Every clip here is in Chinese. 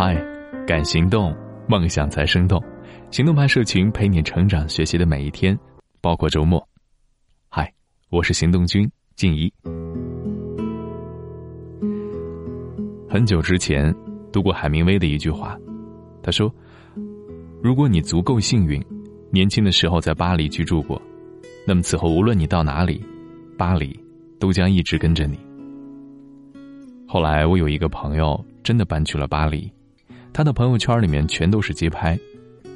嗨，敢行动，梦想才生动。行动派社群陪你成长学习的每一天，包括周末。嗨，我是行动君静怡。很久之前读过海明威的一句话，他说：“如果你足够幸运，年轻的时候在巴黎居住过，那么此后无论你到哪里，巴黎都将一直跟着你。”后来我有一个朋友真的搬去了巴黎。他的朋友圈里面全都是街拍，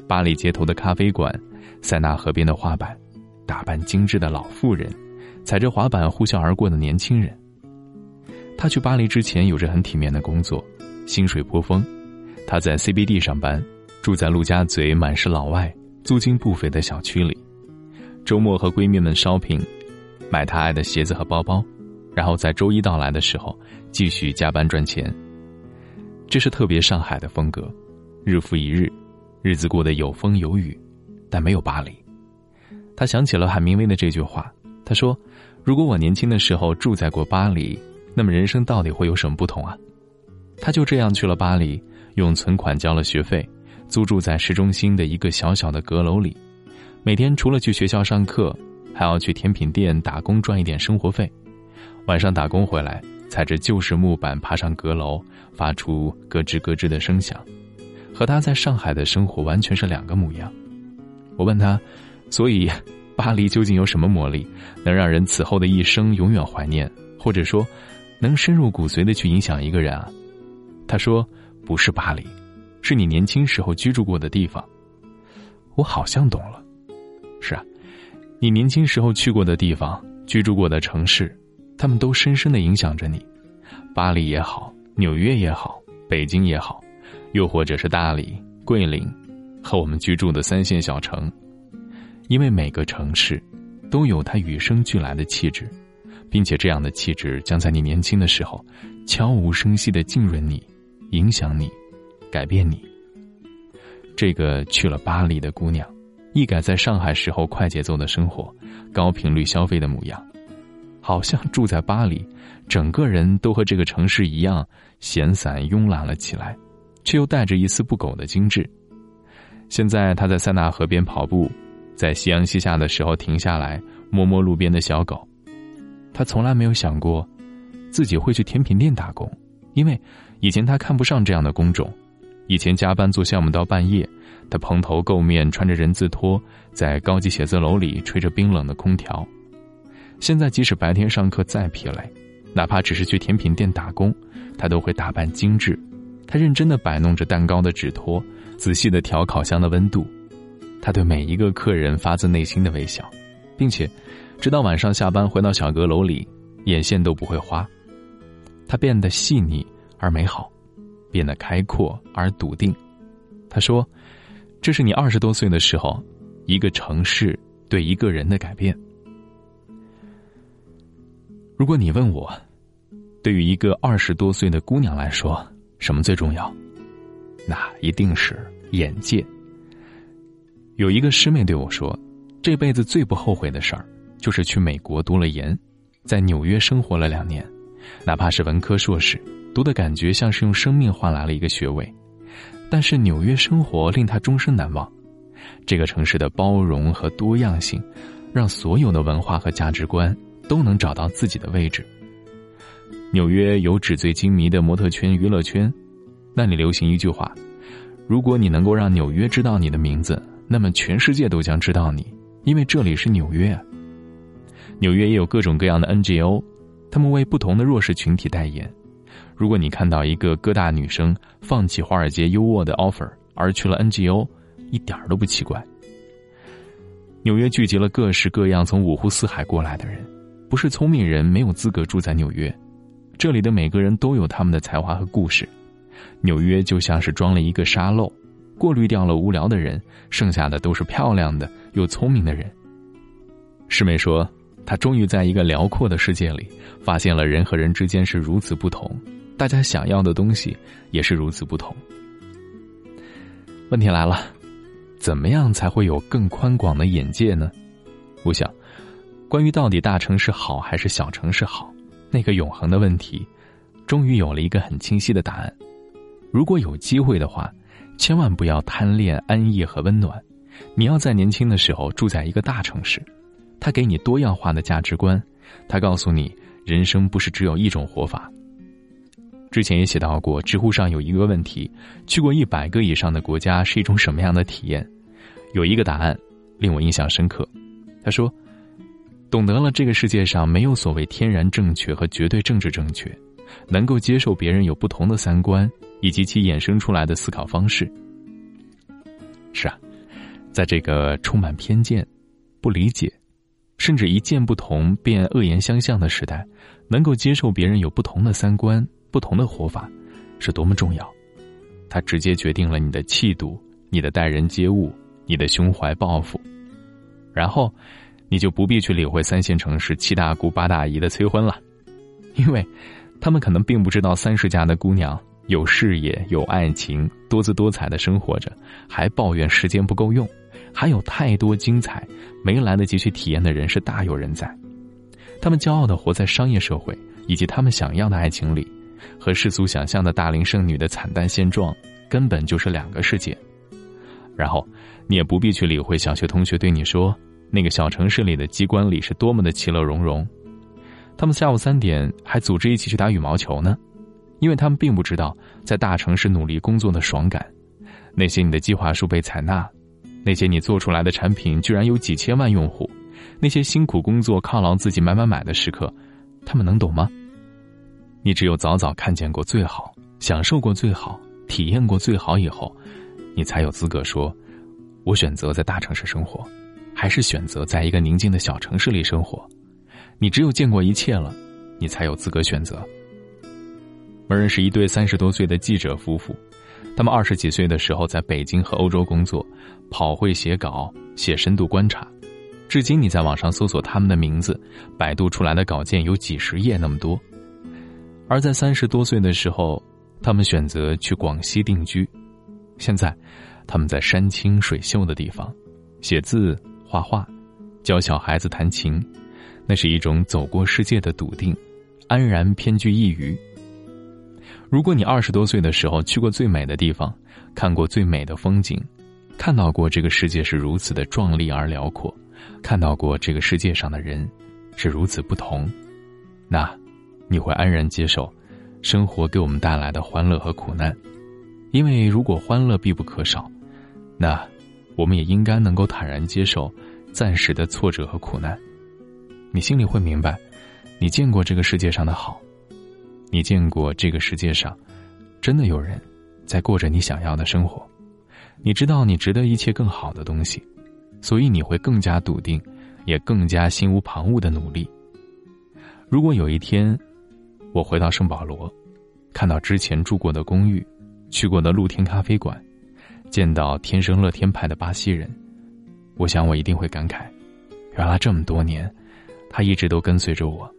巴黎街头的咖啡馆，塞纳河边的画板，打扮精致的老妇人，踩着滑板呼啸而过的年轻人。他去巴黎之前有着很体面的工作，薪水颇丰。他在 CBD 上班，住在陆家嘴满是老外、租金不菲的小区里。周末和闺蜜们 shopping，买她爱的鞋子和包包，然后在周一到来的时候继续加班赚钱。这是特别上海的风格，日复一日，日子过得有风有雨，但没有巴黎。他想起了海明威的这句话，他说：“如果我年轻的时候住在过巴黎，那么人生到底会有什么不同啊？”他就这样去了巴黎，用存款交了学费，租住在市中心的一个小小的阁楼里，每天除了去学校上课，还要去甜品店打工赚一点生活费，晚上打工回来。踩着旧式木板爬上阁楼，发出咯吱咯吱的声响，和他在上海的生活完全是两个模样。我问他，所以巴黎究竟有什么魔力，能让人此后的一生永远怀念，或者说，能深入骨髓的去影响一个人啊？他说，不是巴黎，是你年轻时候居住过的地方。我好像懂了，是啊，你年轻时候去过的地方，居住过的城市。他们都深深的影响着你，巴黎也好，纽约也好，北京也好，又或者是大理、桂林，和我们居住的三线小城，因为每个城市，都有它与生俱来的气质，并且这样的气质将在你年轻的时候，悄无声息的浸润你，影响你，改变你。这个去了巴黎的姑娘，一改在上海时候快节奏的生活，高频率消费的模样。好像住在巴黎，整个人都和这个城市一样闲散慵懒了起来，却又带着一丝不苟的精致。现在他在塞纳河边跑步，在夕阳西下的时候停下来摸摸路边的小狗。他从来没有想过自己会去甜品店打工，因为以前他看不上这样的工种。以前加班做项目到半夜，他蓬头垢面穿着人字拖，在高级写字楼里吹着冰冷的空调。现在即使白天上课再疲累，哪怕只是去甜品店打工，他都会打扮精致。他认真的摆弄着蛋糕的纸托，仔细的调烤箱的温度。他对每一个客人发自内心的微笑，并且，直到晚上下班回到小阁楼里，眼线都不会花。他变得细腻而美好，变得开阔而笃定。他说：“这是你二十多岁的时候，一个城市对一个人的改变。”如果你问我，对于一个二十多岁的姑娘来说，什么最重要？那一定是眼界。有一个师妹对我说，这辈子最不后悔的事儿，就是去美国读了研，在纽约生活了两年，哪怕是文科硕士，读的感觉像是用生命换来了一个学位。但是纽约生活令她终身难忘，这个城市的包容和多样性，让所有的文化和价值观。都能找到自己的位置。纽约有纸醉金迷的模特圈、娱乐圈，那里流行一句话：如果你能够让纽约知道你的名字，那么全世界都将知道你，因为这里是纽约。纽约也有各种各样的 NGO，他们为不同的弱势群体代言。如果你看到一个哥大女生放弃华尔街优渥的 offer 而去了 NGO，一点都不奇怪。纽约聚集了各式各样从五湖四海过来的人。不是聪明人没有资格住在纽约，这里的每个人都有他们的才华和故事。纽约就像是装了一个沙漏，过滤掉了无聊的人，剩下的都是漂亮的又聪明的人。师妹说，她终于在一个辽阔的世界里，发现了人和人之间是如此不同，大家想要的东西也是如此不同。问题来了，怎么样才会有更宽广的眼界呢？我想。关于到底大城市好还是小城市好，那个永恒的问题，终于有了一个很清晰的答案。如果有机会的话，千万不要贪恋安逸和温暖。你要在年轻的时候住在一个大城市，它给你多样化的价值观，它告诉你人生不是只有一种活法。之前也写到过，知乎上有一个问题：去过一百个以上的国家是一种什么样的体验？有一个答案令我印象深刻，他说：“懂得了这个世界上没有所谓天然正确和绝对政治正确，能够接受别人有不同的三观以及其衍生出来的思考方式。”是啊。在这个充满偏见、不理解，甚至一见不同便恶言相向的时代，能够接受别人有不同的三观、不同的活法，是多么重要！它直接决定了你的气度、你的待人接物、你的胸怀抱负。然后，你就不必去理会三线城市七大姑八大姨的催婚了，因为，他们可能并不知道三十家的姑娘有事业、有爱情、多姿多彩的生活着，还抱怨时间不够用。还有太多精彩没来得及去体验的人是大有人在，他们骄傲的活在商业社会以及他们想要的爱情里，和世俗想象的大龄剩女的惨淡现状根本就是两个世界。然后，你也不必去理会小学同学对你说那个小城市里的机关里是多么的其乐融融，他们下午三点还组织一起去打羽毛球呢，因为他们并不知道在大城市努力工作的爽感，那些你的计划书被采纳。那些你做出来的产品居然有几千万用户，那些辛苦工作、犒劳自己买买买的时刻，他们能懂吗？你只有早早看见过最好，享受过最好，体验过最好以后，你才有资格说：“我选择在大城市生活，还是选择在一个宁静的小城市里生活。”你只有见过一切了，你才有资格选择。我认识一对三十多岁的记者夫妇。他们二十几岁的时候在北京和欧洲工作，跑会写稿、写深度观察。至今你在网上搜索他们的名字，百度出来的稿件有几十页那么多。而在三十多岁的时候，他们选择去广西定居。现在，他们在山清水秀的地方，写字、画画，教小孩子弹琴。那是一种走过世界的笃定，安然偏居一隅。如果你二十多岁的时候去过最美的地方，看过最美的风景，看到过这个世界是如此的壮丽而辽阔，看到过这个世界上的人是如此不同，那你会安然接受生活给我们带来的欢乐和苦难，因为如果欢乐必不可少，那我们也应该能够坦然接受暂时的挫折和苦难。你心里会明白，你见过这个世界上的好。你见过这个世界上，真的有人在过着你想要的生活？你知道你值得一切更好的东西，所以你会更加笃定，也更加心无旁骛的努力。如果有一天，我回到圣保罗，看到之前住过的公寓，去过的露天咖啡馆，见到天生乐天派的巴西人，我想我一定会感慨：原来这么多年，他一直都跟随着我，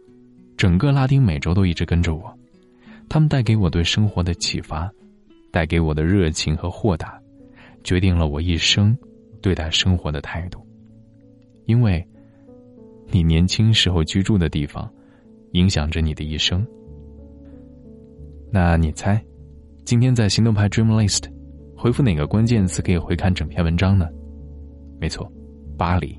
整个拉丁美洲都一直跟着我。他们带给我对生活的启发，带给我的热情和豁达，决定了我一生对待生活的态度。因为，你年轻时候居住的地方，影响着你的一生。那你猜，今天在行动派 Dream List 回复哪个关键词可以回看整篇文章呢？没错，巴黎。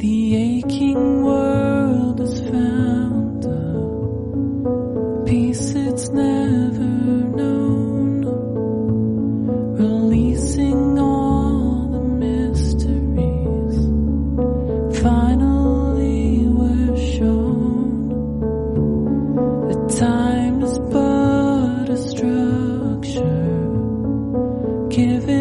The aching world has found a peace it's never known, releasing all the mysteries. Finally, we're shown that time is but a structure given.